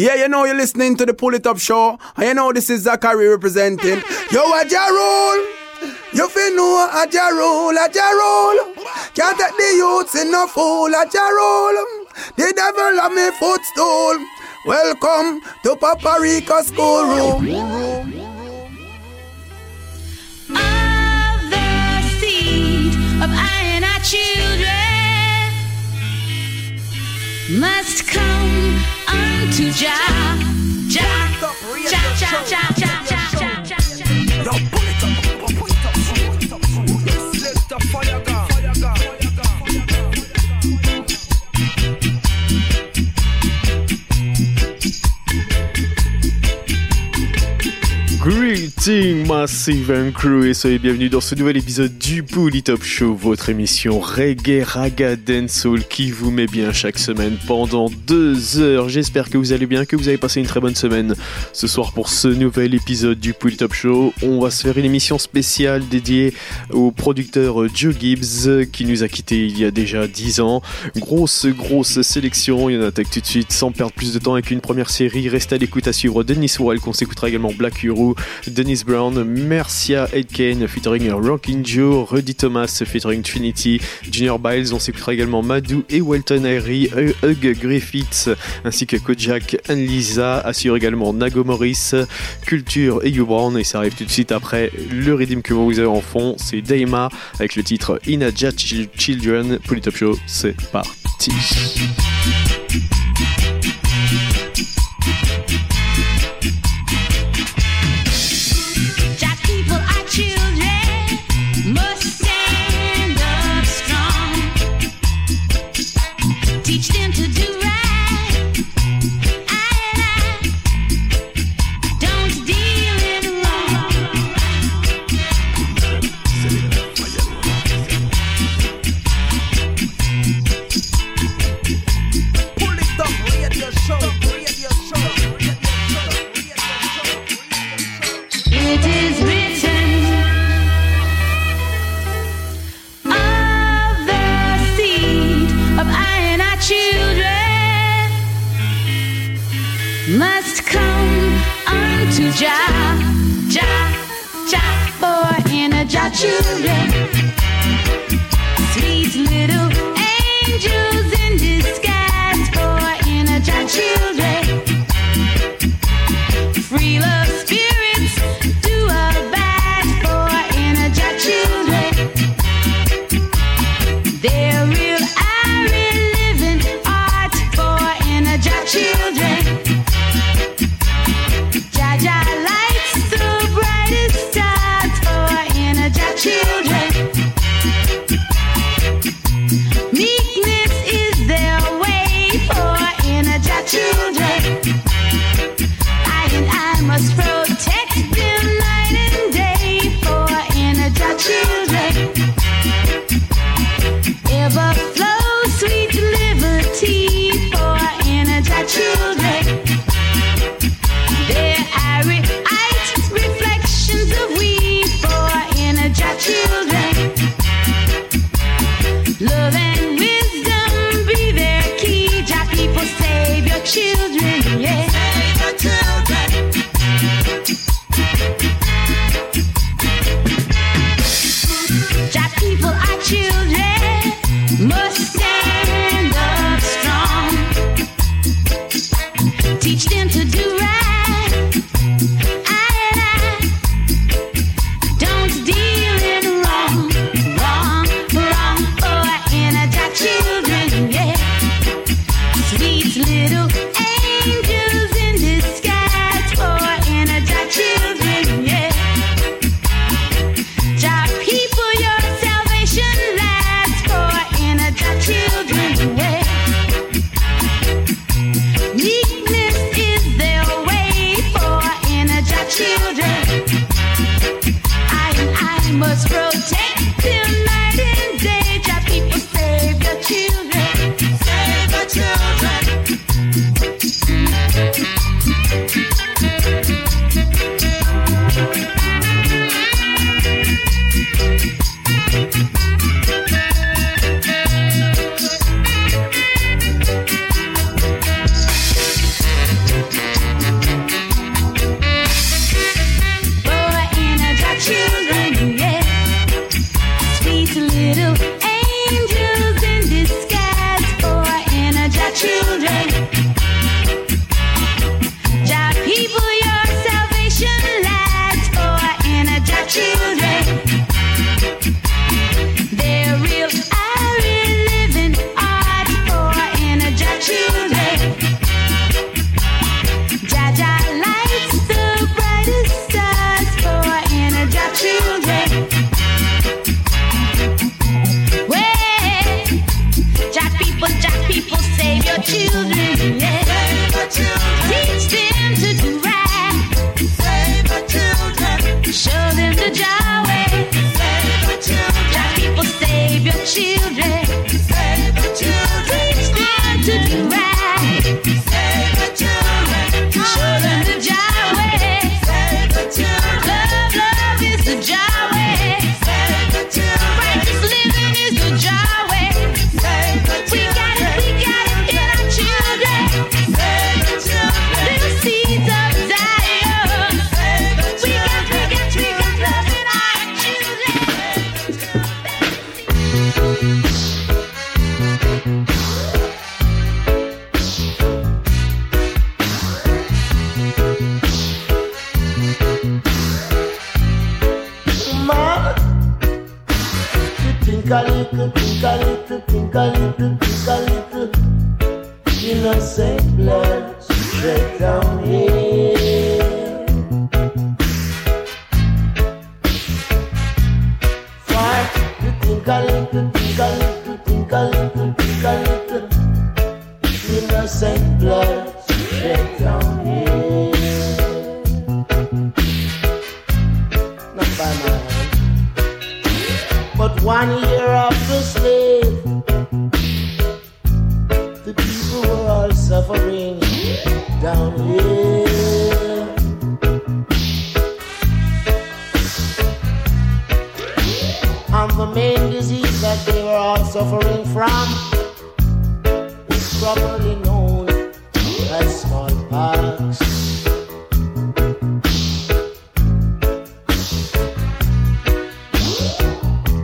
Yeah, you know you're listening to the Pull It Up Show. And you know this is Zachary representing. Yo, a Jarul. You feel know a Jarul, a Jarul. Can't take the youths in fool, a Jarul. The devil of me footstool. Welcome to Papa Rico schoolroom. Of the seed of our children must come unto Jah. Jah, Jah, Jah, Jah, Jah, Jah, Jah, Jah, Jah. Yo, pull it up, pull it up, pull it up, pull it up. Let the fire go, fire go, fire go. Greeting Massive and Crew et soyez bienvenus dans ce nouvel épisode du Bully Top Show, votre émission reggae, raga, dancehall qui vous met bien chaque semaine pendant deux heures. J'espère que vous allez bien, que vous avez passé une très bonne semaine. Ce soir pour ce nouvel épisode du Bully Top Show, on va se faire une émission spéciale dédiée au producteur Joe Gibbs qui nous a quitté il y a déjà 10 ans. Grosse, grosse sélection, il y en attaque tout de suite sans perdre plus de temps avec une première série. Restez à l'écoute à suivre Dennis Wall qu'on s'écoutera également Black Hero, Dennis Brown, Mercia Aitken featuring Rockin' Joe, Rudy Thomas featuring Trinity, Junior Biles, on s'écoutera également Madou et Walton Harry, Hug Griffiths ainsi que Kojak and Lisa, assure également Nago Morris, Culture et You Brown. Et ça arrive tout de suite après le rythme que vous avez en fond, c'est Daima avec le titre Inaja Chil- Children, pour le Top Show, c'est parti. Ja, ja, ja boy in a ja children. Sweet little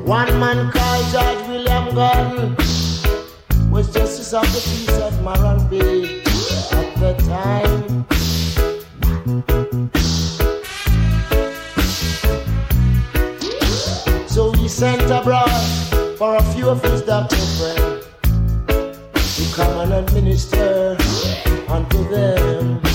One man called George William Gordon was justice of the peace of Morant Bay at the time. So he sent abroad for a few of his doctor friends to come and administer unto them.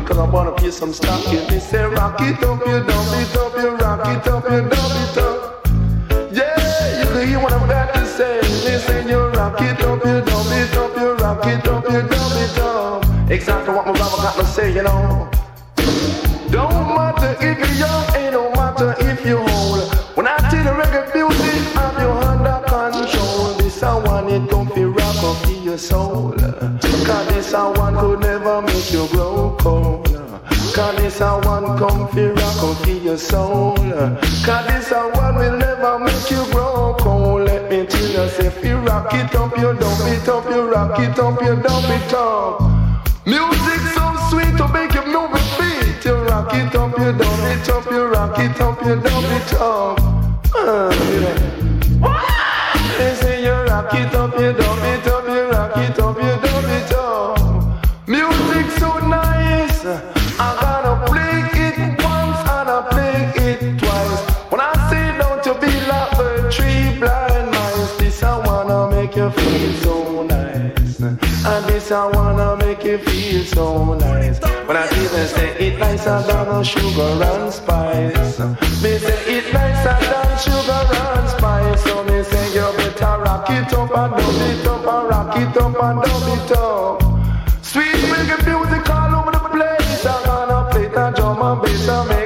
cause I wanna feel some stocking. They say rock soul. Cause this a one will never make you grow cold. Oh, let me tell you, say if you rock it up, you dump it up, you rock it up, you dump it up. Music so sweet to make you move your feet. You rock it up, you dump it up, you rock it up, you dump it up. Uh, yeah. They say you rock it up, you dump it up, you rock it up. You feel so nice. When I even say it nicer than sugar and spice. Me say it nicer than sugar and spice. So me say you better rock it up and dub it up and rock it up and dub it up. Sweet reggae music all over the place. I'm gonna play that drum and bass and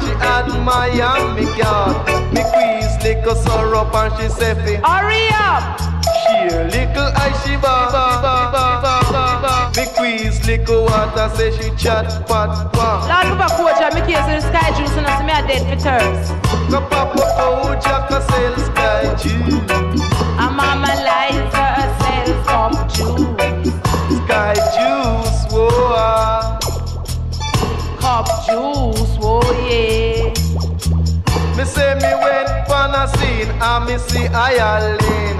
she admire me cat. Me squeeze little syrup and she say, Hurry up! She a little eye she ba Me squeeze little water say she chat pat pat. Lord, me back watch me case in the sky juice and I see me a dead for thirst. Go papa Oja, Jack a sell sky juice. A mama lies herself up juice. Sky juice, whoa. Ah juice, oh yeah. Me say me went on a scene and me see Eileen.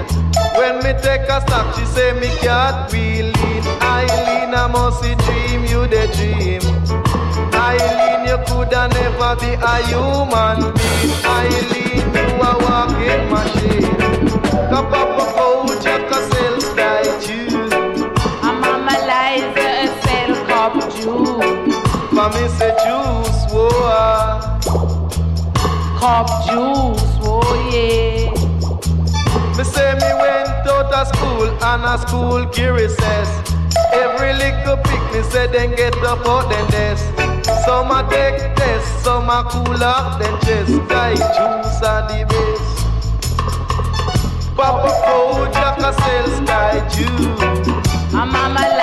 When me take a stop, she say me can't believe. in. Eileen, I must dream you the dream. Eileen, you coulda never be a human being. Eileen, you a walking machine. Cup up a coach, you can sell style juice. I'm a mama lies, a sell cup juice. But me say. up juice, oh yeah. Me say me went out of school and a school key recess. Every little pick me say then get up out them desk. Some a take test, some a cool up then chest. Guy juice and the best. Papa Coach, I a sell sky juice. I'm And mama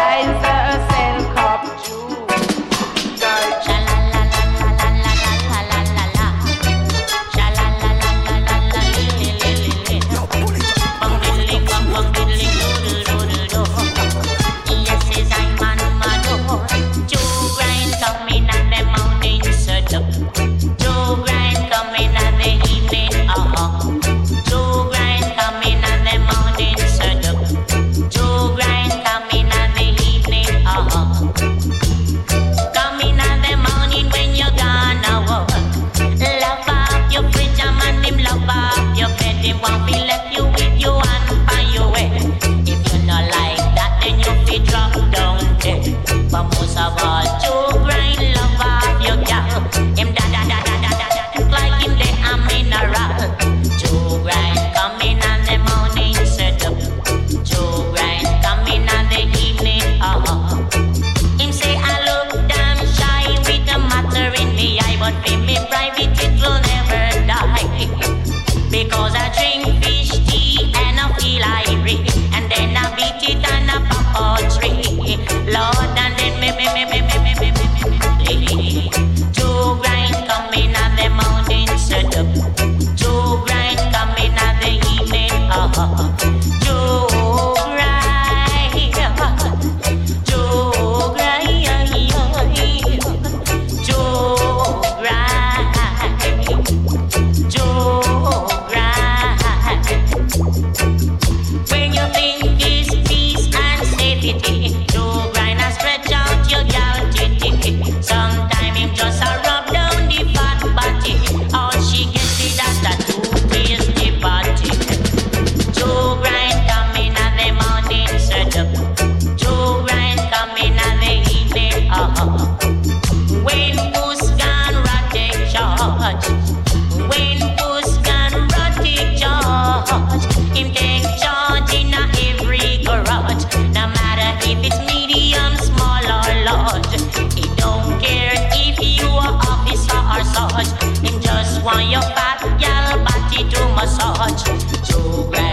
massage. Yoga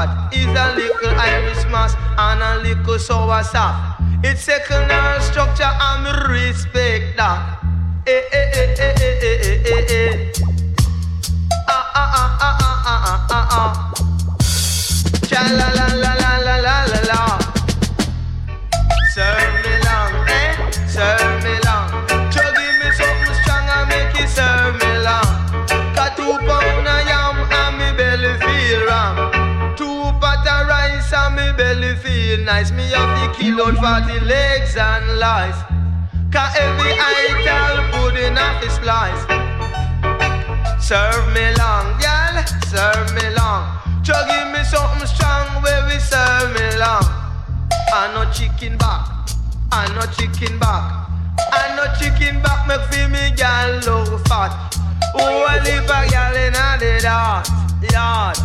God is a little Irish mass and a little sour sap. It's second feel nice. Me have the kilo out the legs and life. Cause every item good enough is life. Serve me long, girl, serve me long. Just give me something strong where we serve me long. I no chicken back, I no chicken back. I no chicken back, make feel me gal low fat. Oh, I live a gal in a dead yard, yard.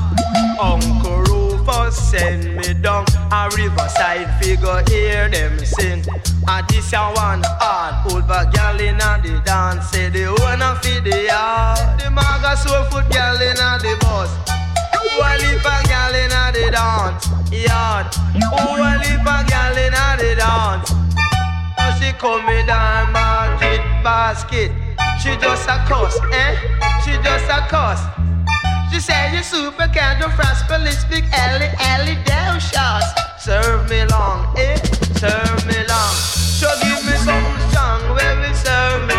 Uncle bus send me down a riverside figure hear them sing. And this a one hard old bag girl in a the dance say the owner feed the yard. The maga so foot girl in a the bus. Whole heap a girl in a the dance yard. Whole heap a girl in a the dance. Now she come with a magic basket. She just a cuss, eh? She just a cuss. She said you're super canto fraspelistic Ellie alley down shots. Serve me long, eh? Serve me long. So give me something strong, will serve me.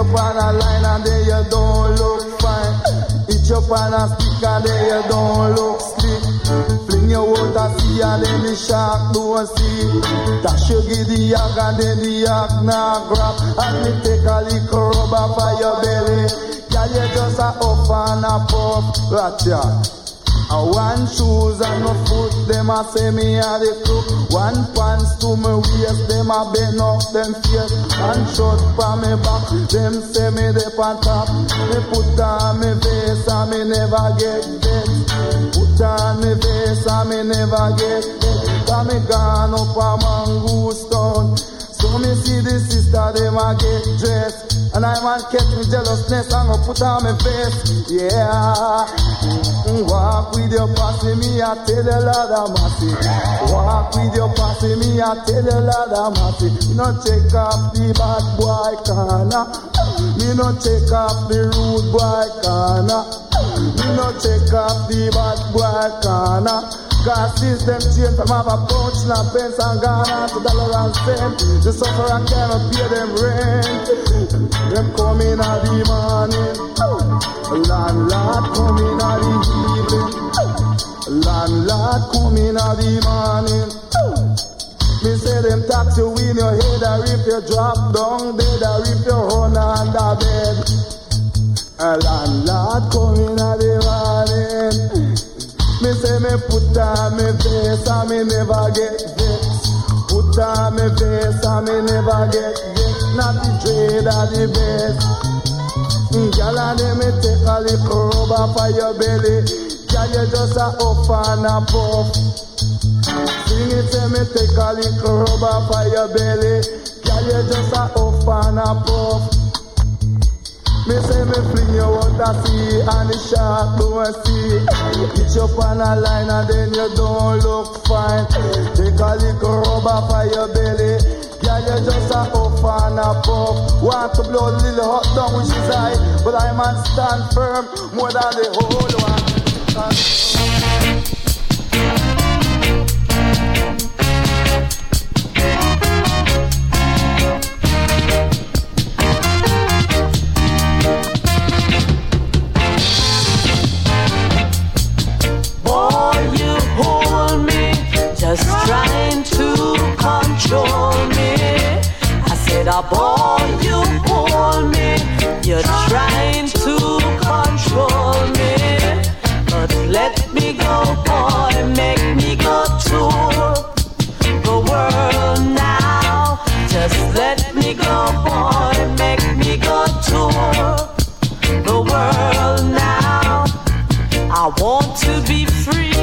up on a line and then you don't look fine. Hit you up on a stick and then you don't look slick. Fling your water, a sea and then the shark don't see. Dash you give the yak and then the yak not grab. And me take a little rubber for your belly. Girl, you just a up and a puff, ratchet. I want shoes and no foot, them a say me a the crook. One pants to me waist, them a bend up them face. And shot for me back, them say me the on top. Me put on me face and me never get vexed. Put on me face and me never get vexed. I me gone up a mongoose. So me see the sister, them a get dressed. And I man catch me jealousness I'm gonna put on my face. Yeah. Mm, Walk with your posse, me I tell you Lord of mercy. Walk with your posse, me I tell you Lord of mercy. You no check off the bad boy corner. Me no check off the rude boy corner. Me no check off the bad boy corner. Cause system change from have a punch, not pence and Ghana to dollar and cent. The sufferer cannot pay them rent. Them come in at the morning. Landlord come in at the evening. Landlord come in at the morning. Me say them tax you in your head or if you drop down dead or if you run under bed. A landlord come in at the morning. Me say me put on me face and me never get vexed. Put on me face and me never get vexed. Not the trade or the best. Mm, Girl and them me take a little rub off of your belly. Girl you just a up and a puff. Sing it say me take a little rub off of your belly. Girl you just a up and a puff. Me say me fling you out the sea and the shark don't see. Hit you up on a line and then you don't look fine. Take a little rubber for your belly. Girl, you just a up and a puff. Want to blow the little hot down which is high, but I man stand firm more than the whole one. You hold me, you're trying to control me. But let me go, boy, make me go the world now. Just let me go, boy, make me go tour the world now. I want to be free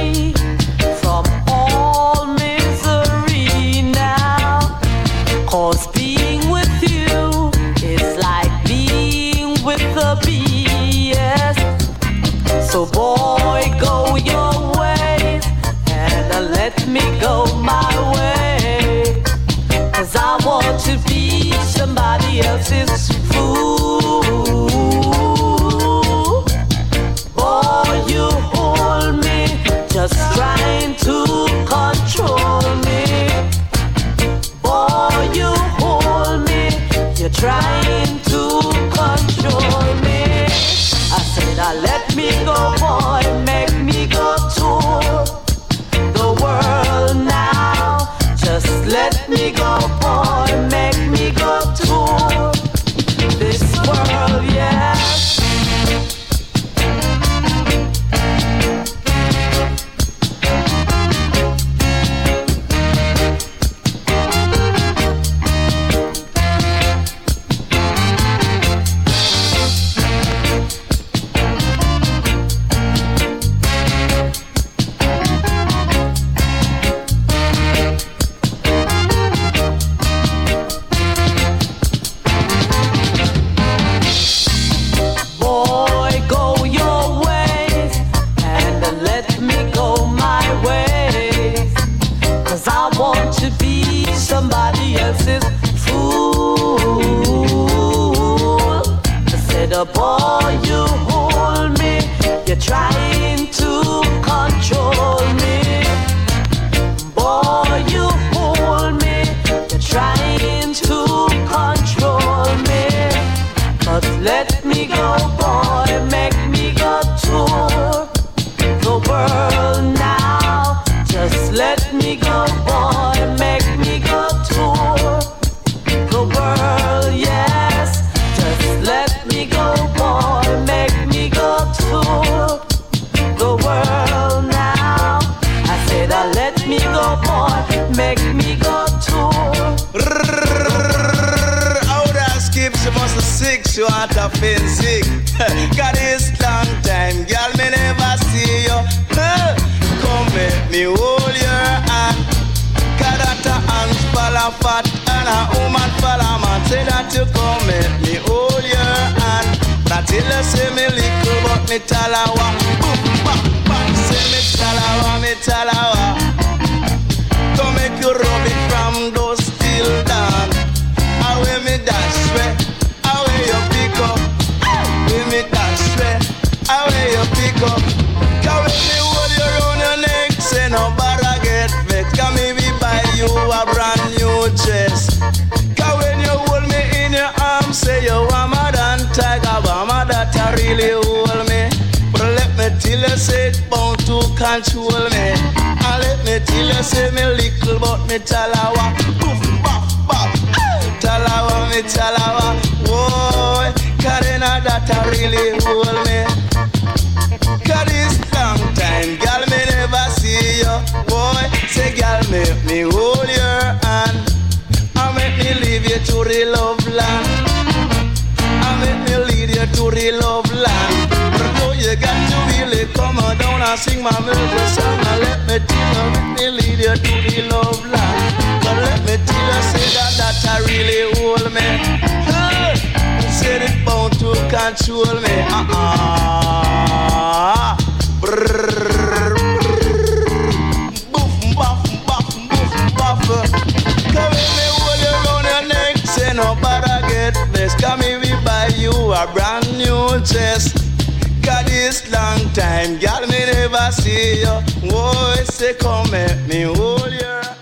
control me. Uh-uh. Come me hold you round your neck, say no nobody get this. Come if we buy you a brand new chest. Got this long time, God, me never see you. Oh, say come at me, hold your.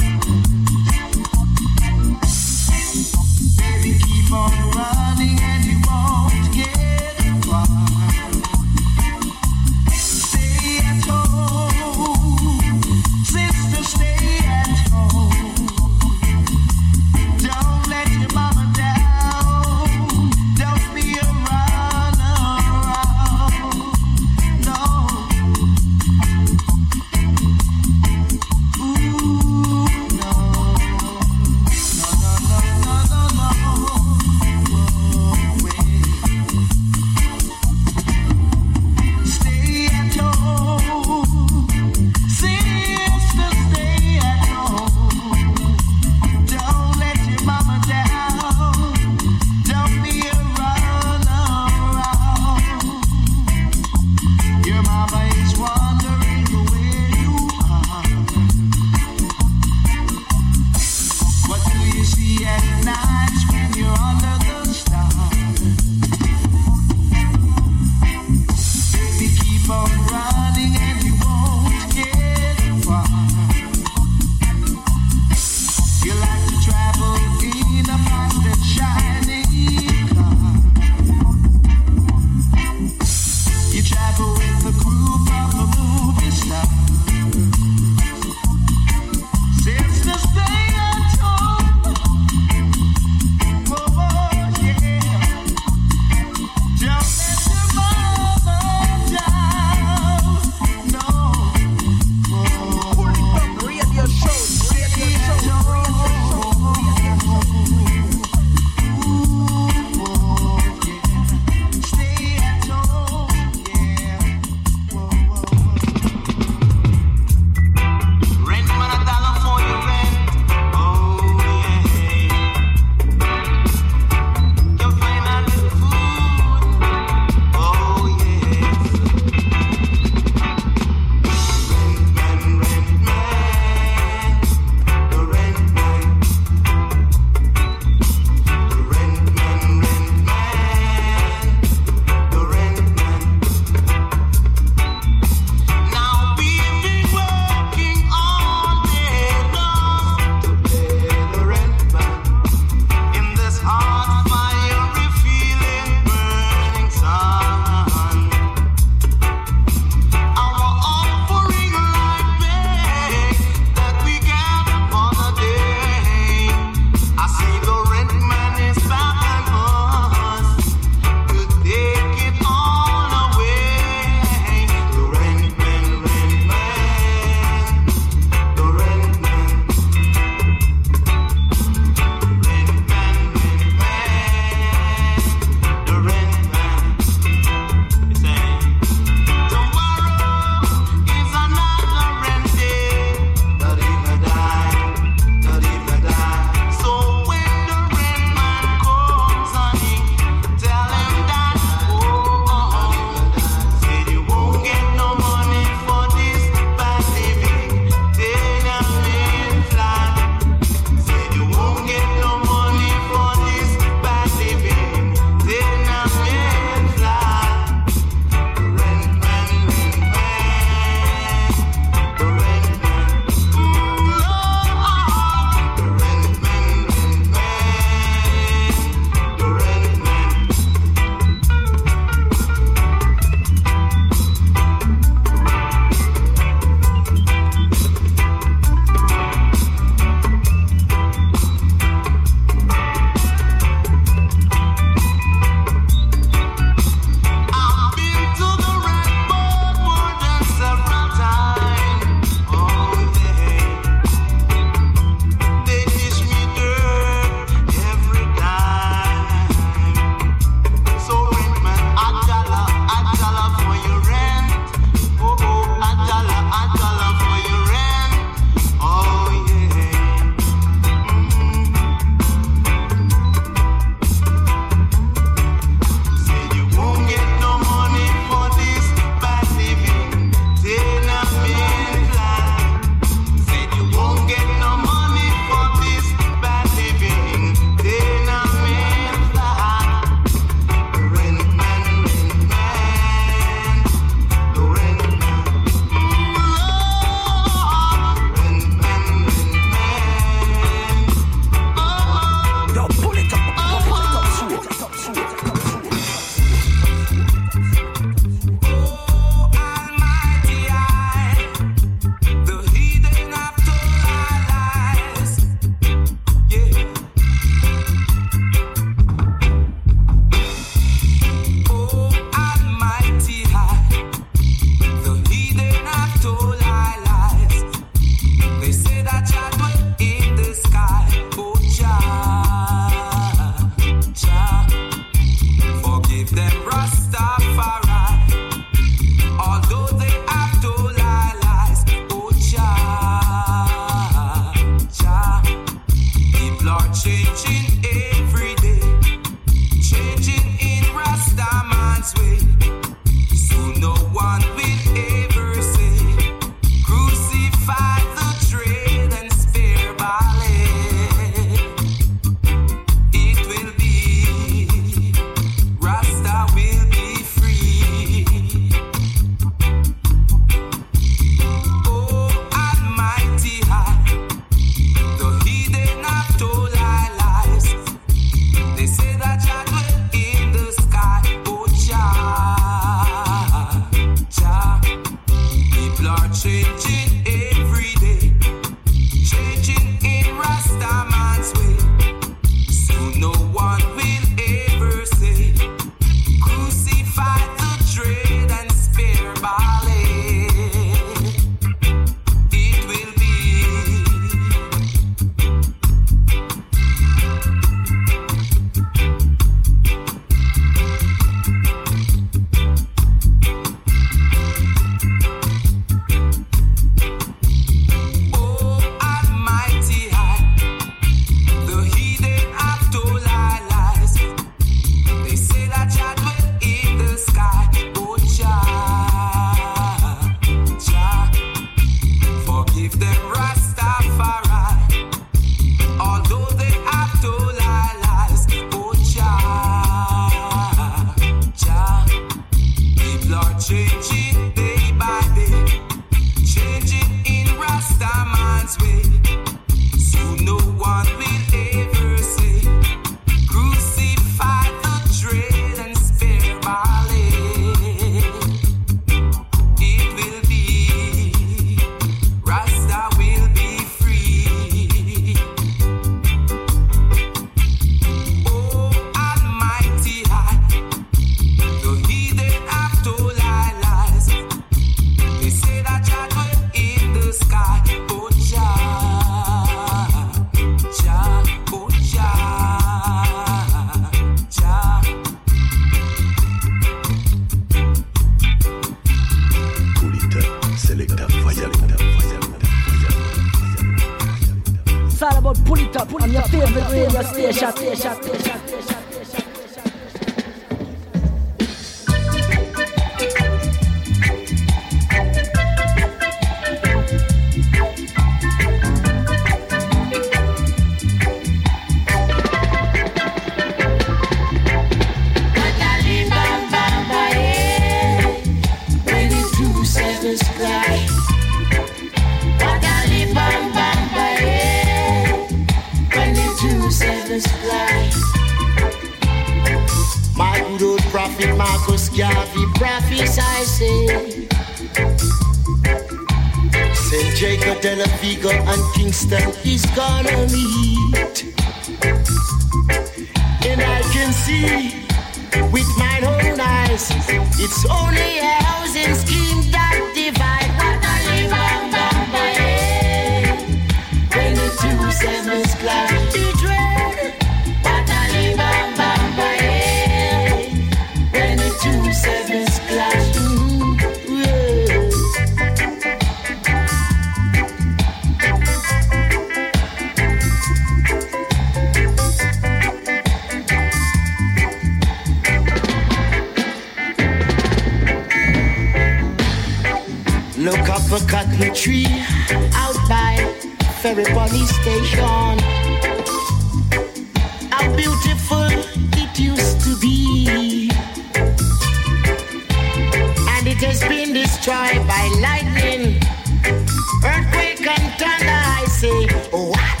What?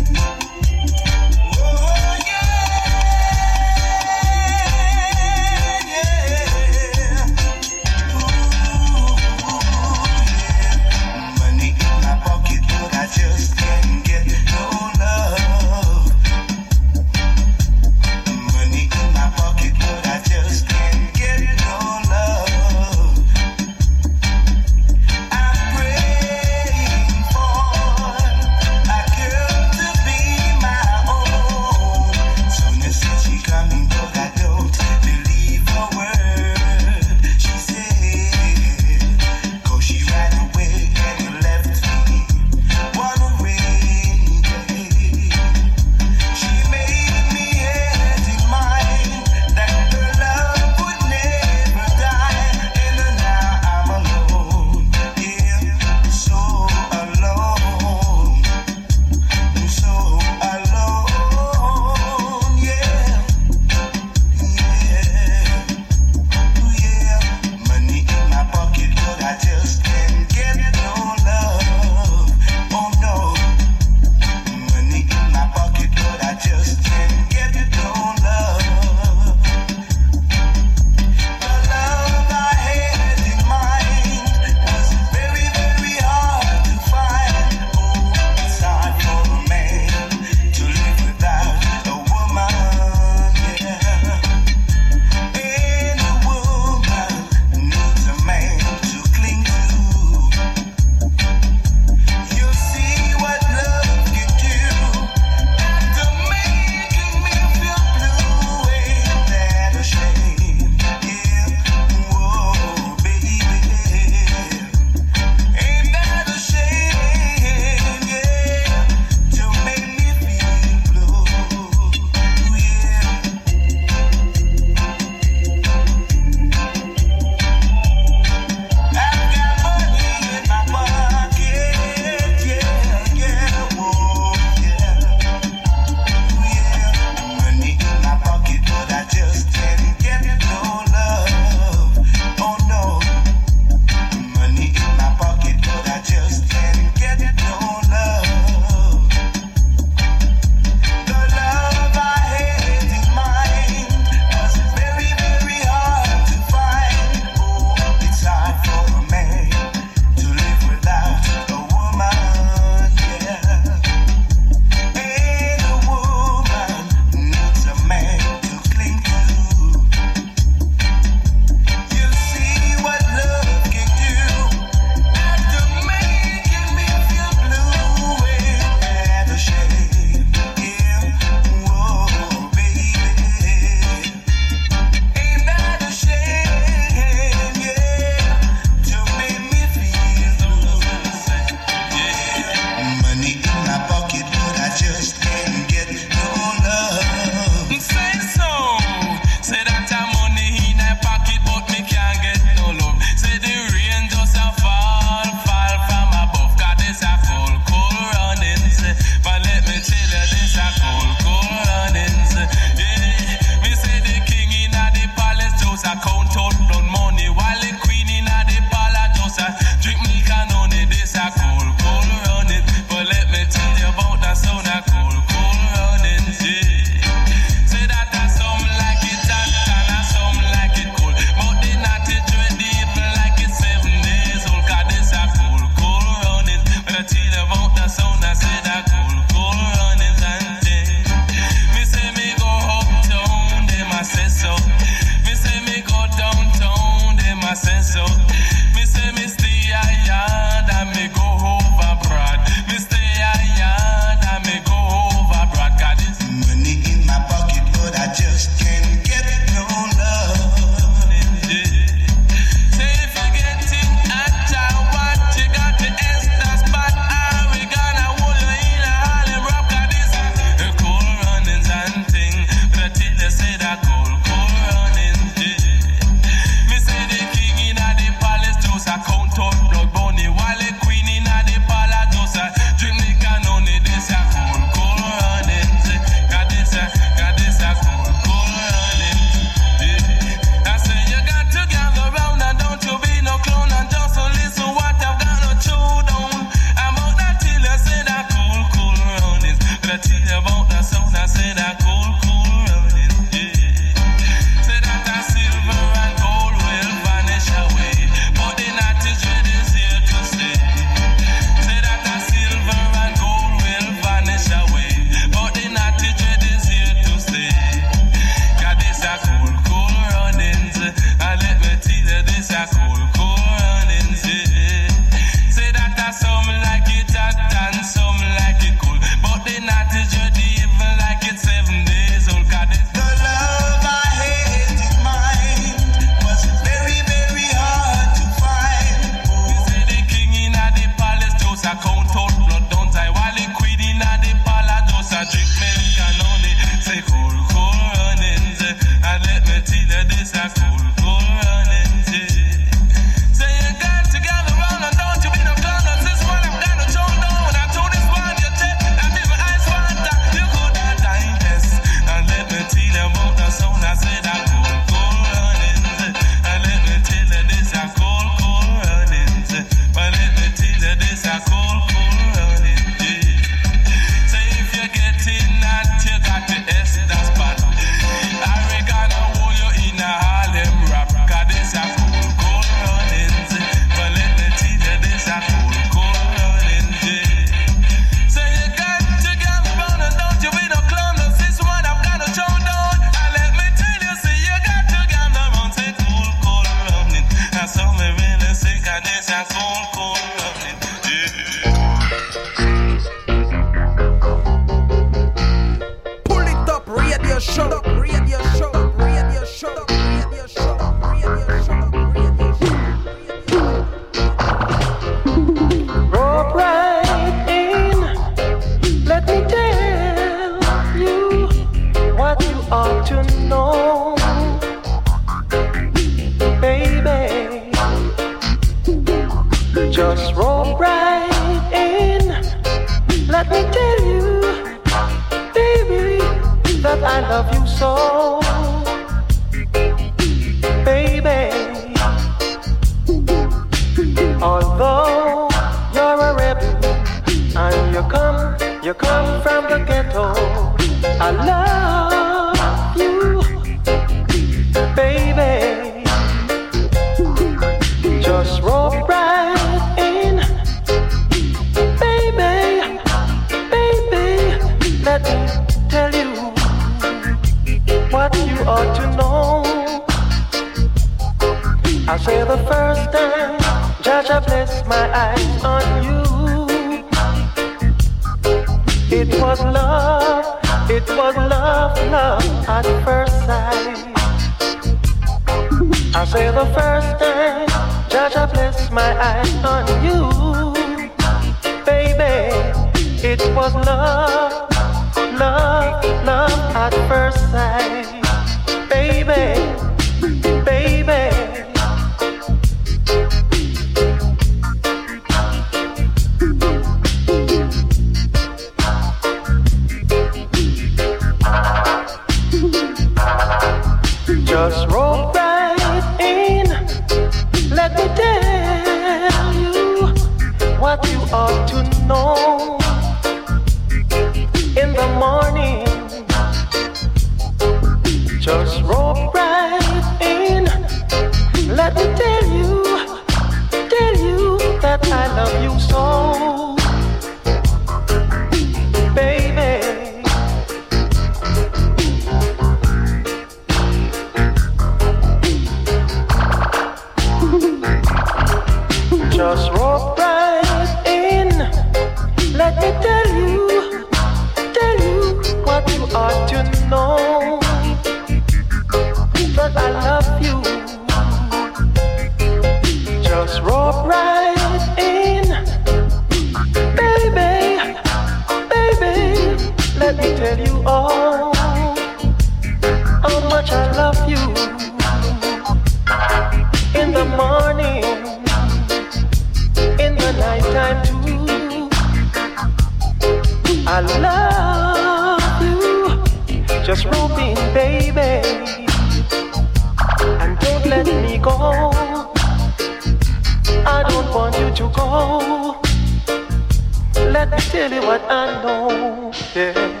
Tell you what I know. Yeah.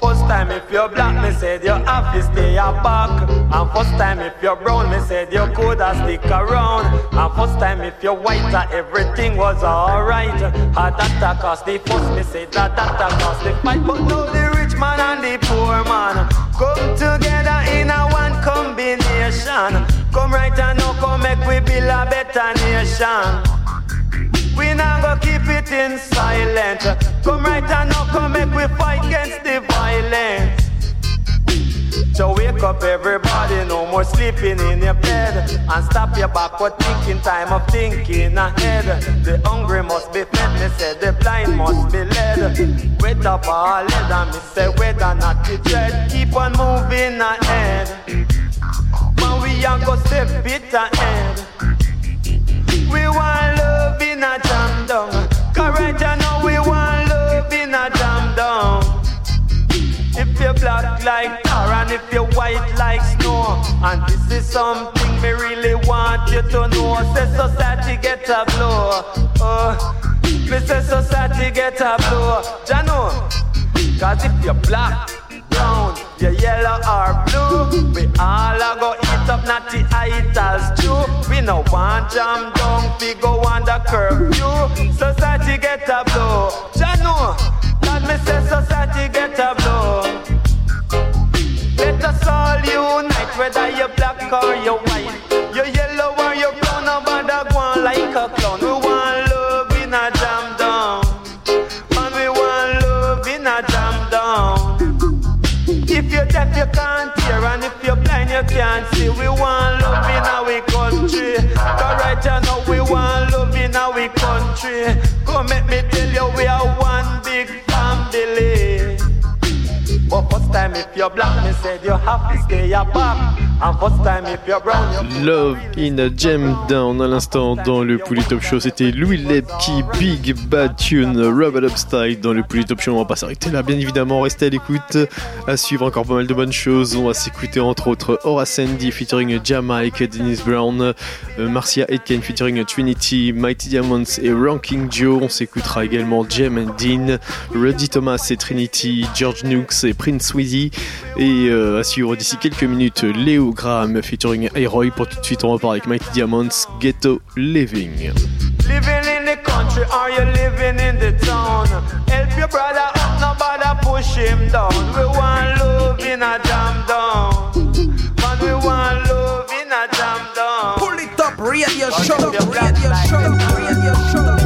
First time if you're black, me said you have to stay a back. And first time if you're brown, me said you coulda stick around. And first time if you're white, uh, everything was alright. Had that cost the first, me said that that a cost the fight. But now the rich man and the poor man come together in a one combination. Come right and now come make we build a better nation. We not go keep it in silent. Come right and now come make we fight against the violence. So wake up everybody, no more sleeping in your bed. And stop your backward thinking, time of thinking ahead. The hungry must be fed, me say the blind must be led. Wait up all head and me say whether not to dread Keep on moving ahead. Man we a go step it ahead. We want love in a jam down. Cause right now we want love in a jam down. If you're black like tar and if you're white like snow And this is something me really want you to know. Say society get a blow. Uh, Me say society get a blow. Jano Cause if you're black, brown, yellow or blue We all a go eat up not natty idols too. We no want jam down, we go under curfew. Society get a blow. Jano God me say society get a blow. Let us all unite Whether you're black or you're white Love in a Jam Down à l'instant dans le Pouli Top Show. C'était Louis Lepke, Big Bad Tune, Rub It Up Style dans le Pouli Top Show. On va pas s'arrêter là, bien évidemment. Restez à l'écoute. À suivre encore pas mal de bonnes choses. On va s'écouter entre autres Aura Sandy featuring Jamaica, Dennis Brown, euh, Marcia Aitken featuring Trinity, Mighty Diamonds et Ranking Joe. On s'écoutera également Jam and Dean, Rudy Thomas et Trinity, George Nukes et Prince Squeezie. Et euh, à suivre d'ici quelques minutes, Léo Graham featuring Aeroy. Pour tout de suite, on repart avec Mighty Diamonds, Ghetto Living. Living in the country, are you living in the town? Help your brother up, nobody push him down. We want love in a jam down. Man, we want love in a jam down. Pull it up, radio show, radio show, radio show.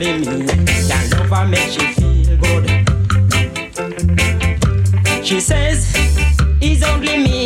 loving me. That lover makes you feel good. She says, it's only me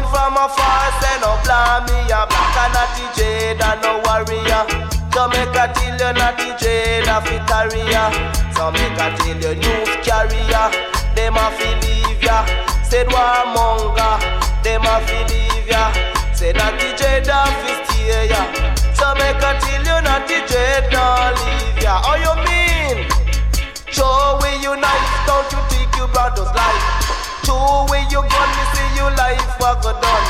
Coming from afar, say no blame me a black and a DJ that no warrior. Jamaica till you not DJ that fitaria. Jamaica till you news carrier. Them a fi leave ya. Said warmonger. Them a fi leave ya. Say not DJ that fi steer ya. Jamaica till you not DJ don't leave ya. Oh you mean? Show we unite, don't you think you brother's life? Show we you gun, me see you life what go done.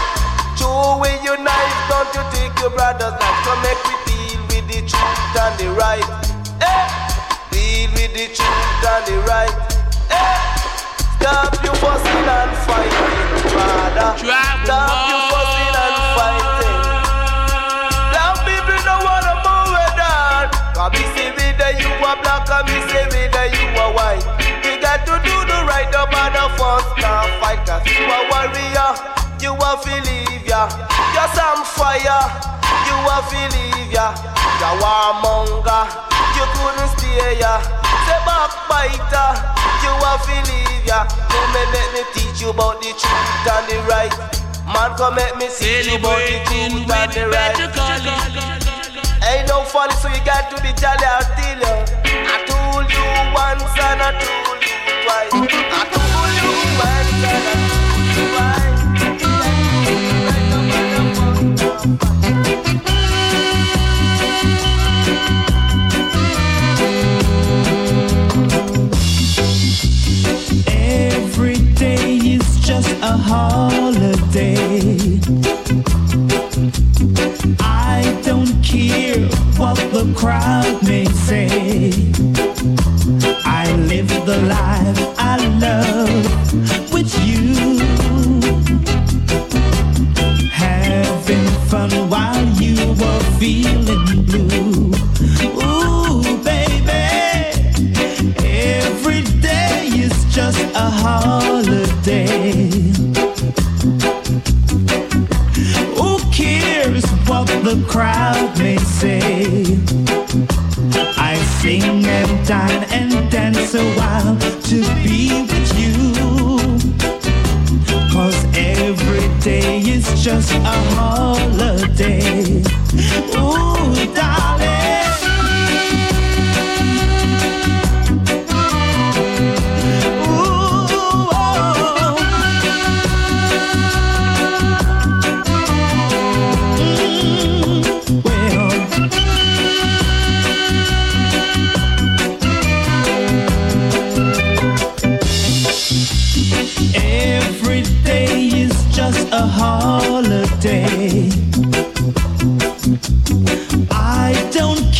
Show we unite, don't you think you brother's life? So make we deal with the truth and the right. Eh? Deal with the truth and the right. Eh? Stop you fussing and fighting, brother. Stop you fussing ya. You're some fire, you are believe ya. You are monger, you couldn't stay ya. Say backbiter, you are believe ya. Come and let me teach you about the truth and the right. Man, come let me see you about the truth and the right. Ain't no funny, so you got to be jolly. I tell you. I told you once and I told you twice. I told a holiday. I don't care what the crowd may say. I live the life I love with you. Having fun while you were feeling a holiday. Who cares what the crowd may say? I sing and dine and dance a while to be with you. Cause every day is just a holiday. Ooh, darling.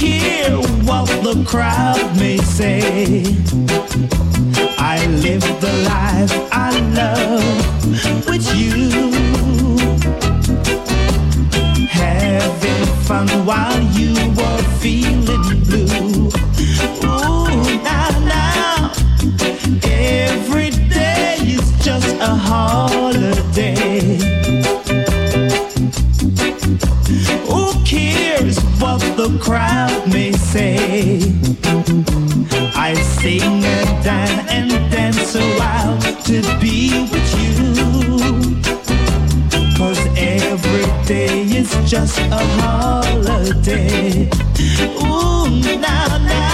Care what the crowd may say. I live the life I love with you. Having fun while you were feeling the crowd may say? I sing and dine and dance a while to be with you. Cause every day is just a holiday. Ooh, now, now.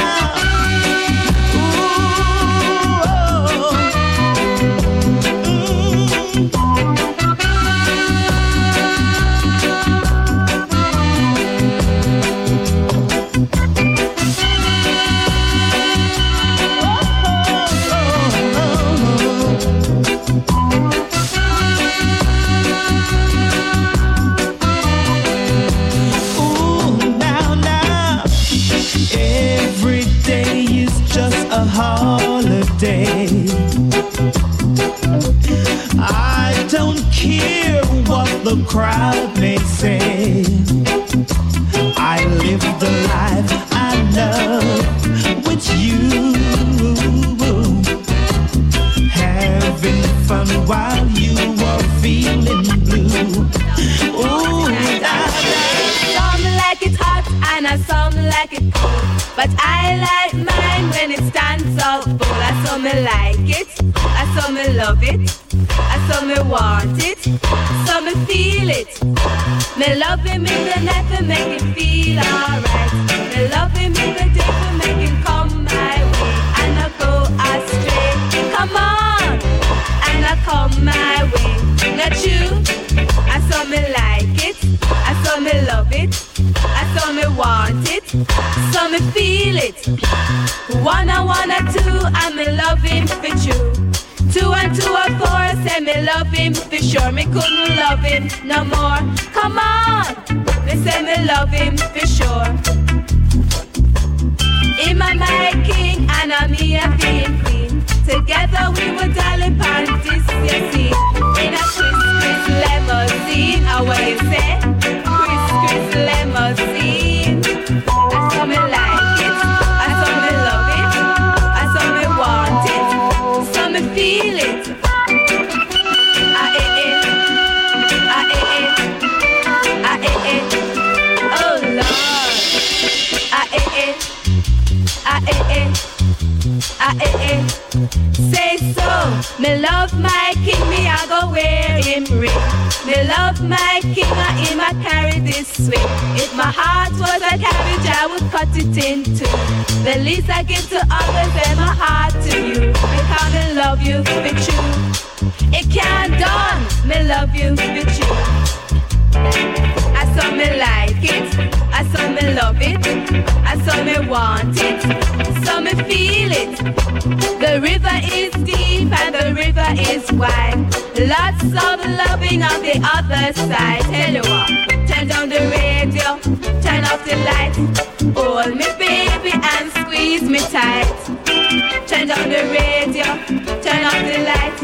The crowd may say. I live the life I love with you. Having fun while you are feeling blue. Ooh, da, Some like it hot and I some like it cold. But I like mine when it stands up full. I saw me like it, I saw me love it, I saw me want it, saw me feel it. Me love him in the night make it feel alright. Me love him in the day to make it come my way. And I go astray. Come on, and I come my way. Not you. I saw me like it, I saw me love it, I saw me want it, saw me feel it. One one and two, and me love him for true. Two and two are four, say me love him for sure. Me couldn't love him no more. Come on, me say me love him for sure. Him and my king, and I'm here being queen. Together we were darling panties, you see. In a Chris Chris limousine, you say? Chris Chris limousine. Ah, eh, eh. Say so. Me love my king, me I go wear him ring. Me love my king, I him I carry this swing. If my heart was a cabbage, I would cut it in two. The least I give to others, and my heart to you. Because me love you for true. It can't done. Me love you for true. Saw me like it, I saw me love it, I saw me want it, saw me feel it. The river is deep and the river is wide. Lots of loving on the other side. What, turn down the radio, turn off the light. Hold me baby and squeeze me tight. Turn down the radio, turn off the light.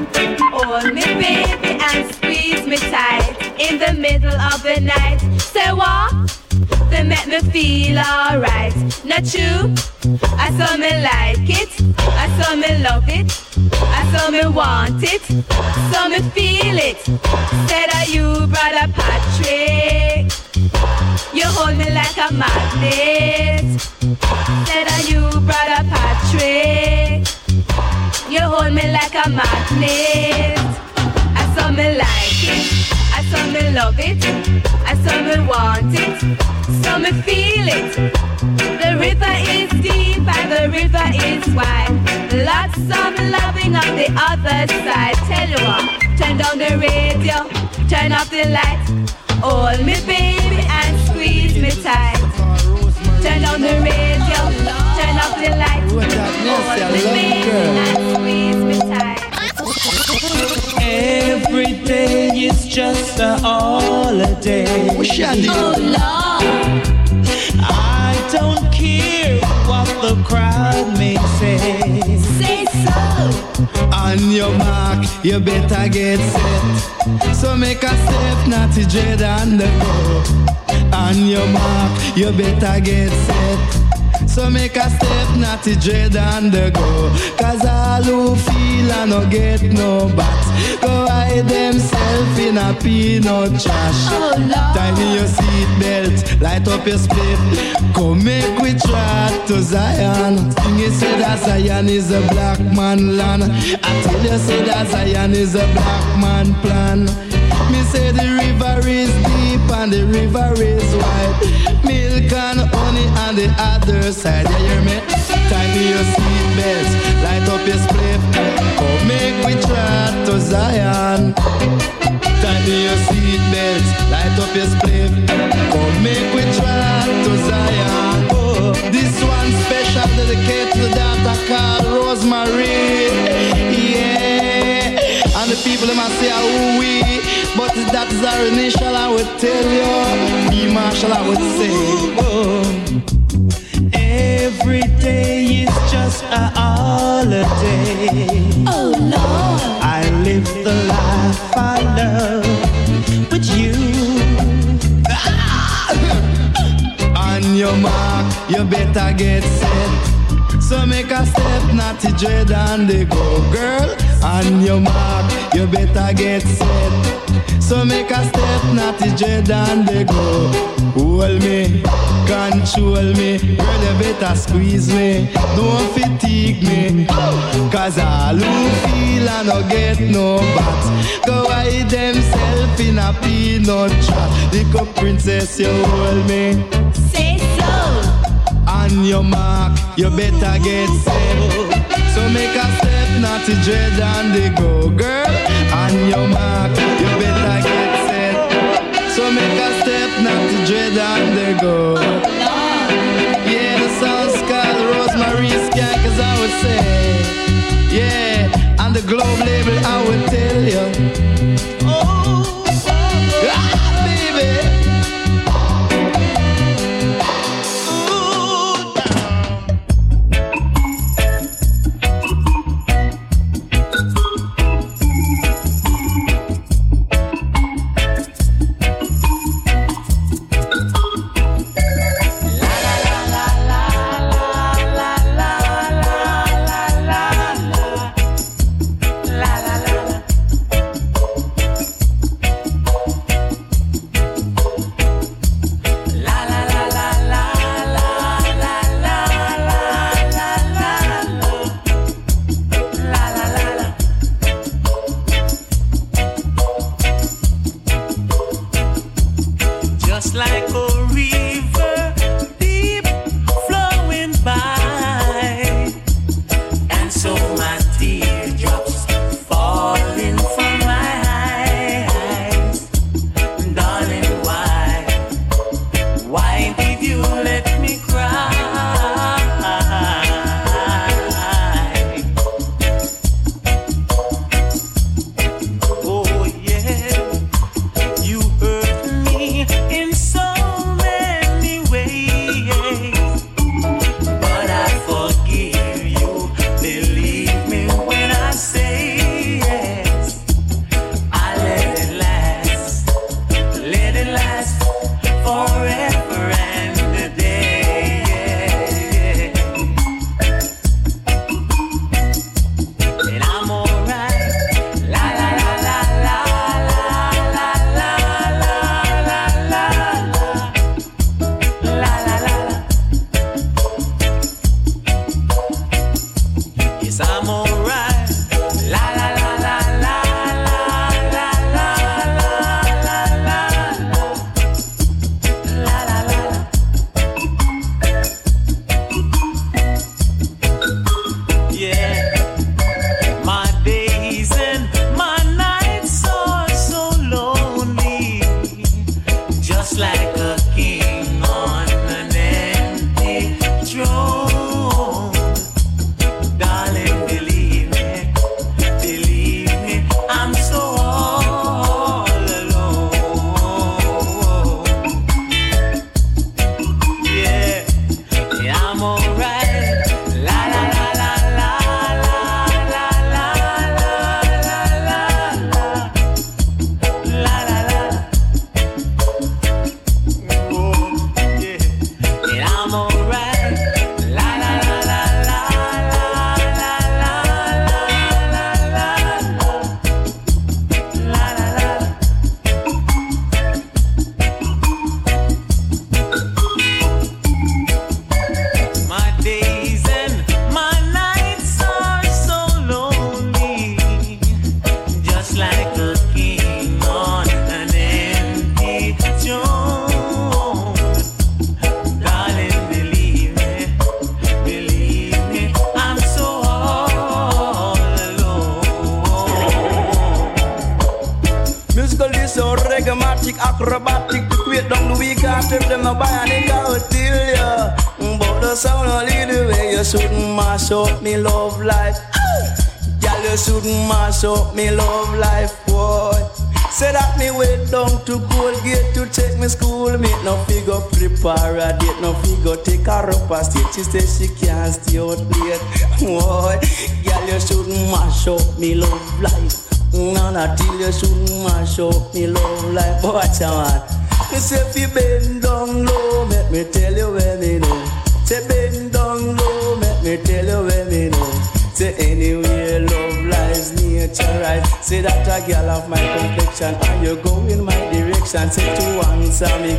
Hold me baby and squeeze me tight. In the middle of the night, say what? They make me feel alright. Not you. I saw me like it. I saw me love it. I saw me want it. Saw me feel it. Said are you, brother Patrick? You hold me like a magnet. Said are you, brother Patrick? You hold me like a magnet. I saw me like it. I saw me love it. I saw me want it. some me feel it. The river is deep and the river is wide. Lots of loving on the other side. Tell you what, turn down the radio, turn off the light. Hold me, baby, and squeeze me tight. Turn down the radio, turn off the light. Hold me, baby, and squeeze me tight. Every day is just a holiday. Oh Lord. I don't care what the crowd may say. Say so. On your mark, you better get set. So make a step, naughty dread on the go. On your mark, you better get set. So make a step, naughty dread on the go. Cause all who feel and no get no bat. Go hide themselves in a peanut trash. Oh, Lord. Tie me your seatbelt, light up your split. Come make we try to Zion. Sing it say that Zion is a black man land. I tell you say that Zion is a black man plan. Say the river is deep and the river is wide. Milk and honey on the other side. You hear me? Tie your seatbelt, light up your split. Come make we try to Zion. Tie your seatbelt, light up your split. Come make we try to Zion. Oh, this one special dedicated to the daughter called Rosemary the people them say who we But that is our initial I would tell you Be Marshall I would say oh. Every day is just a holiday. Oh Lord. I live the life I love But you! Ah! On your mark you better get set. So make a step, not to dread and they go, girl. On your mark, you better get set. So make a step, not to dread and they go. Hold me, control me, girl. You better squeeze me, don't fatigue me. Cause all who feel I no get no bat, go hide themselves in a peanut trap. Little princess, you hold me. Say so on your mark, you better get settled. So make a step, not to dread on the go, girl. On your mark, you better get set. So make a step, not to dread on the go. Yeah, the South Sky, the Rosemary Sky, cause I would say. Yeah, on the Globe label, I would tell you.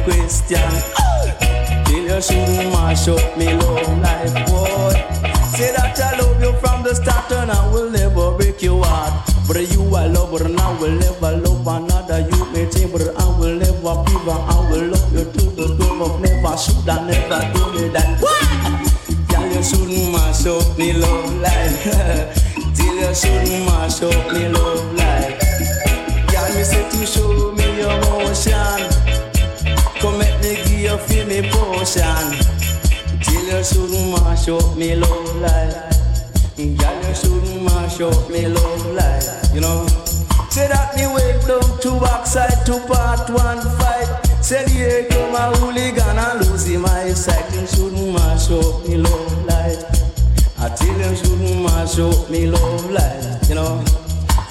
Question. Till you shouldn't mash up me love life, boy. Say that I love you from the start and I will never break your heart. But you I love, but I will never love another. You may think, but I will never give her. I will love you to the door of never. Should I never do me that? Girl, you shouldn't mash up me love life. Till you shouldn't mash up me love life. Girl, me say to show me your motion. Potion. Till you shouldn't mash up me love life. Girl, you shouldn't mash up me love life. You know. Say that me wake down to backside to part one fight. Say here come a hooligan and lose him eyesight. You shouldn't mash up me love life. I tell you shouldn't mash up me love life. You know.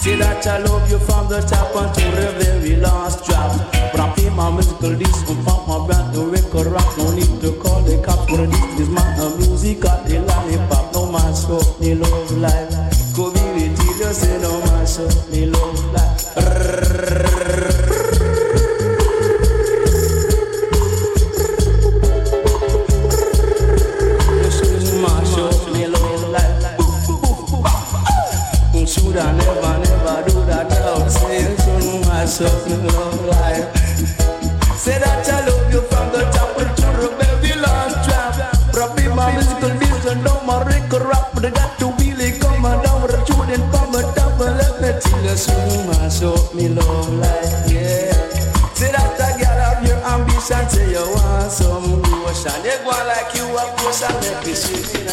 Say that I love you from the top until the very last drop. But I pay my musical disc and pump my brand new record rock. No need to call the cops for this is my music. Got the lollipop, no mash up me love life. Go be with you, say no mash up me love life. You go like I you a push and make me sweet in a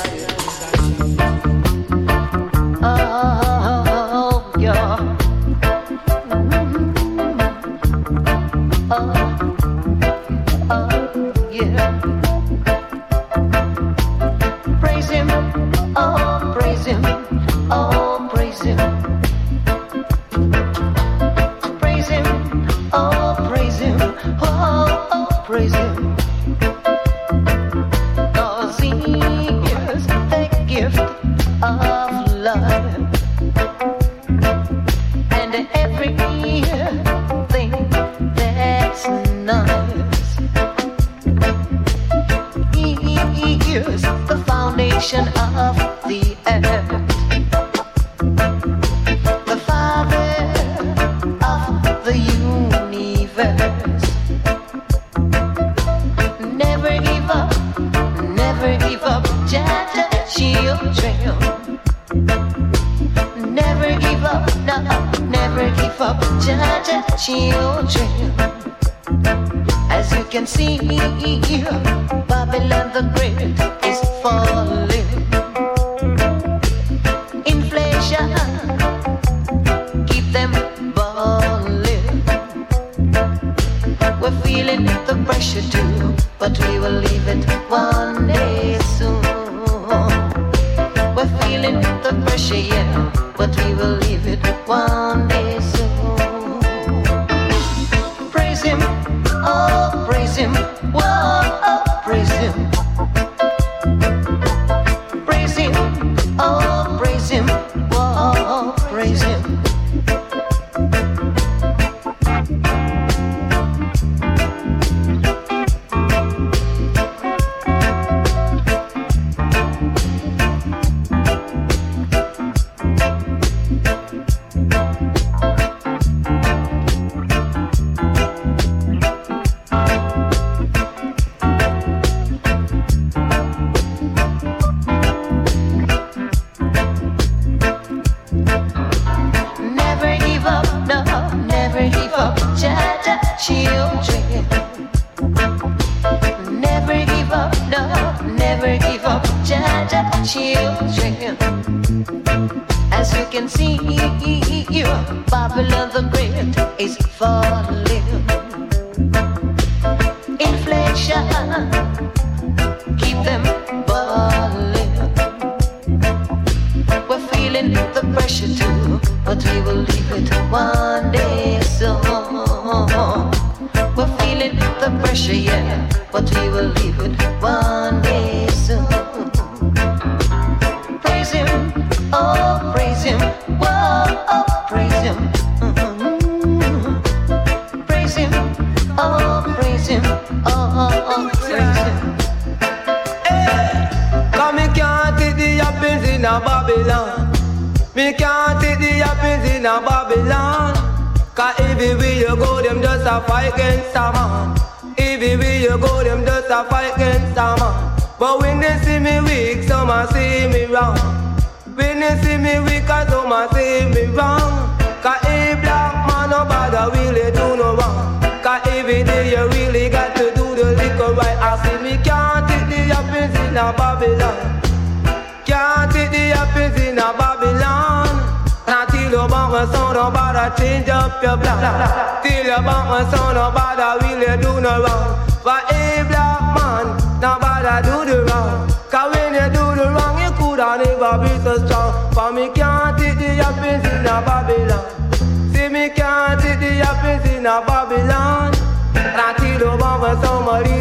You bump a nobody change up your plan. Till you bump a son, nobody really do no wrong. But a black man, nobody do the wrong. Cause when you do the wrong, you coulda never be so strong. For me can't take the happens in a Babylon. See me can't take the happens in a Babylon. Until you bump a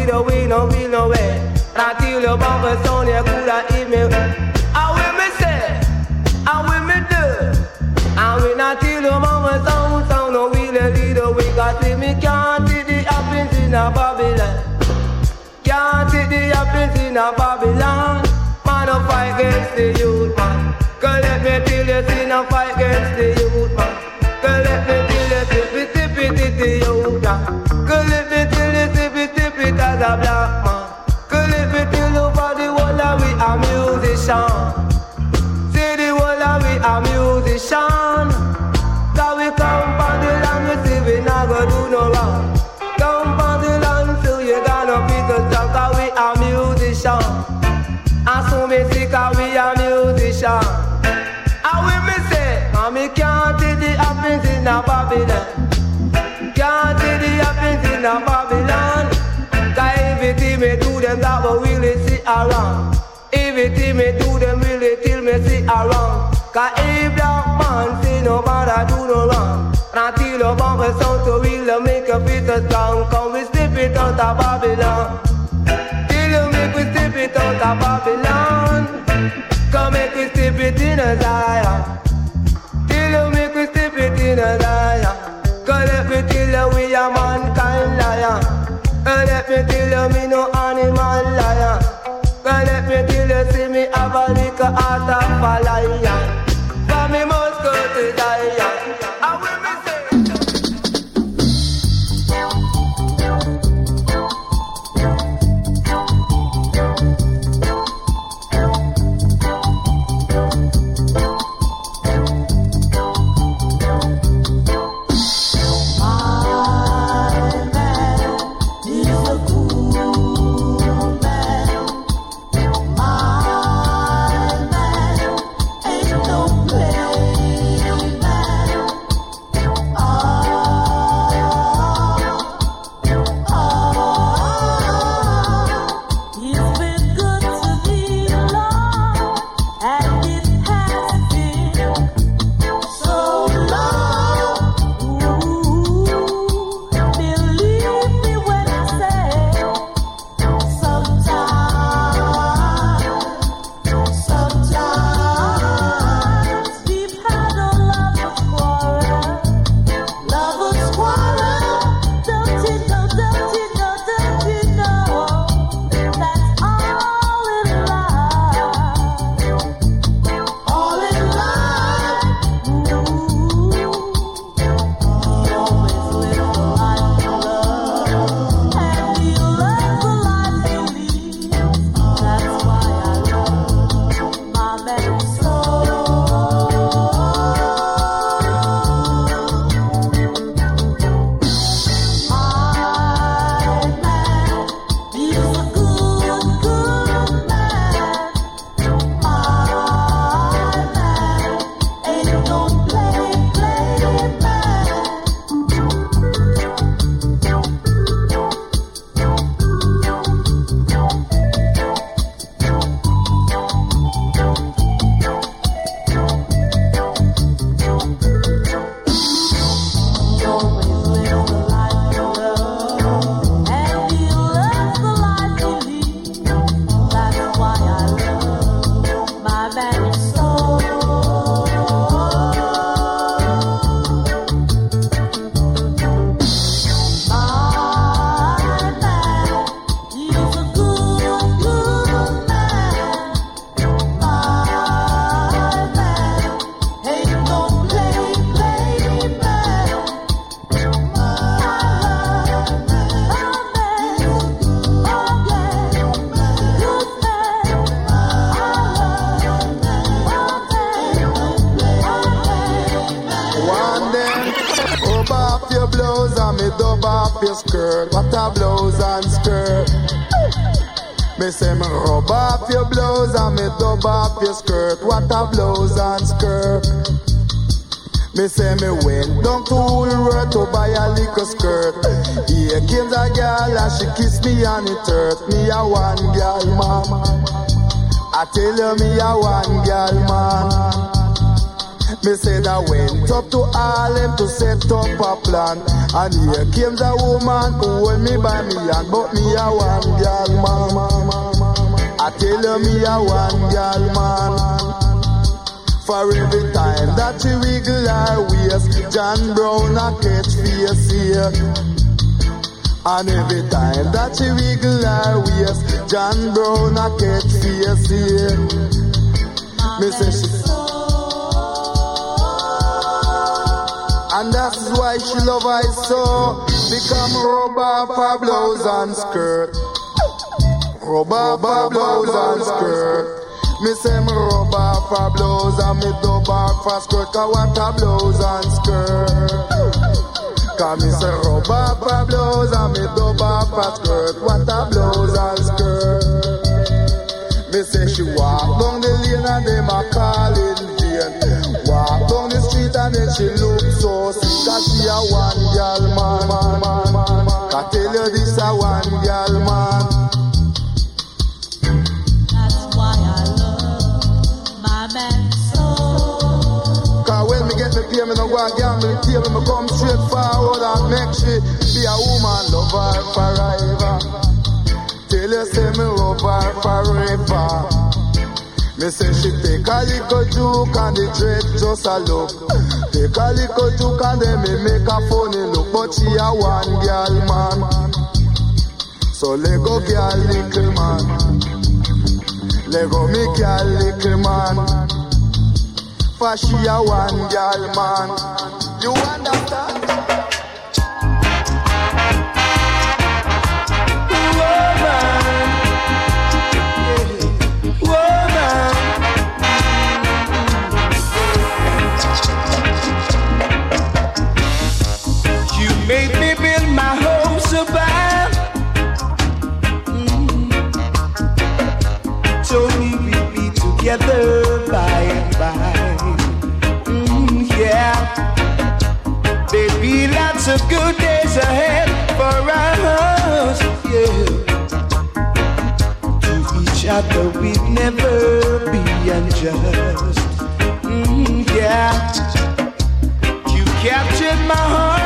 the way no be no way. Until you bump a son, you coulda eat me. See me can't see the happens in a Babylon. Can't see the happens in a Babylon. Man a fight against the youth man. Girl let me tell you see no fight against the youth man. Girl let me tell you tip it tip it tip the youth man. Girl let me tell you tip it tip it as a black man. Girl let me tell you for the of we a musician. See the of we a musician go do no wrong. Come from the land so you gonna be strong Cause we a musician And so me see cause we a musician And we me say me can't see the happens in a Babylon. Can't see the happens in a Babylon. Cause everything me do them that we really see around Everything me do them really till me see around Cause if black man say no matter do no wrong Until bump a sound to really make you feel so strong Come we step it out of Babylon Till you make we step it out of Babylon Come make we step it in a Zion Till you make we step it in a Zion Cause let me tell you we a mankind lion And let me tell you me no animal lion a skirt. Here came a girl and she kissed me on it hurt. Me a one girl man. I tell you me a one girl man. Me said I went up to Harlem to set up a plan. And here came the woman who hold me by me hand. But me a one girl man. I tell you me a one girl man. For every time that she wiggle her waist, John Brown a catch face here. And every time that she wiggle her waist, John Brown a catch face here. Me say she And that's why she love I so Become rub off her blouse and skirt Rub off her blouse and skirt Me say me rub off her blouse and me dub off her skirt Cause what a blouse and skirt. Cause me say rub off her blouse and me dub off her skirt What a blouse and skirt. Me say she walk down the lane and them a calling vain. Walk down the street and then she look so sick Cause she a one girl man, table Me come straight forward and make she be a woman lover forever. Tell you say me love forever. Me say she take a little juke and the dread just a look. Take a little juke and then me make a funny look But she a one girl man. So let go girl little man. Let go me girl little man. For she a one girl man You understand? You made of good days ahead for us. Yeah. To each other we'd never be unjust. Mm, yeah. You captured my heart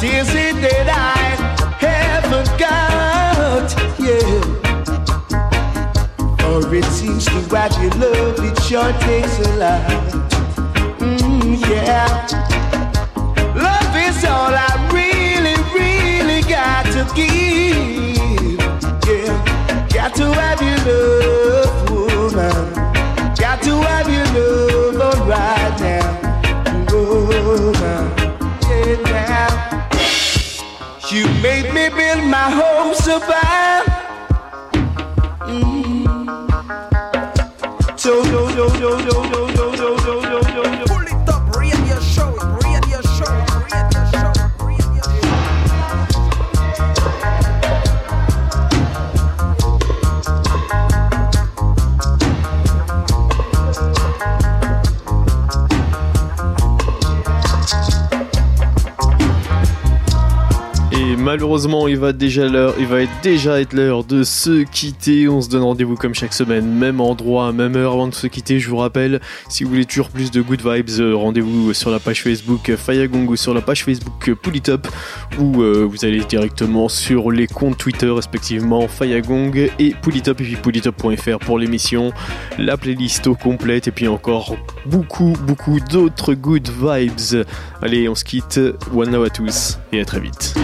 What is it that I haven't got? Yeah. Or it seems to what you love, it sure takes a lot. Mm, yeah. Love is all I really, really got to give. Yeah. Got to have your love, woman. Got to have your love right now. made me build my home survive. Mm. So, so, so, so, so, so. Malheureusement, il va déjà l'heure, il va être déjà être l'heure de se quitter. On se donne rendez-vous comme chaque semaine, même endroit, même heure avant de se quitter. Je vous rappelle, si vous voulez toujours plus de good vibes, euh, rendez-vous sur la page Facebook Fayagong ou sur la page Facebook Pulitop, ou euh, vous allez directement sur les comptes Twitter respectivement Fayagong et Pulitop et puis pulitop.fr pour l'émission, la playlist au complète et puis encore beaucoup beaucoup d'autres good vibes. Allez, on se quitte. One love à tous et à très vite.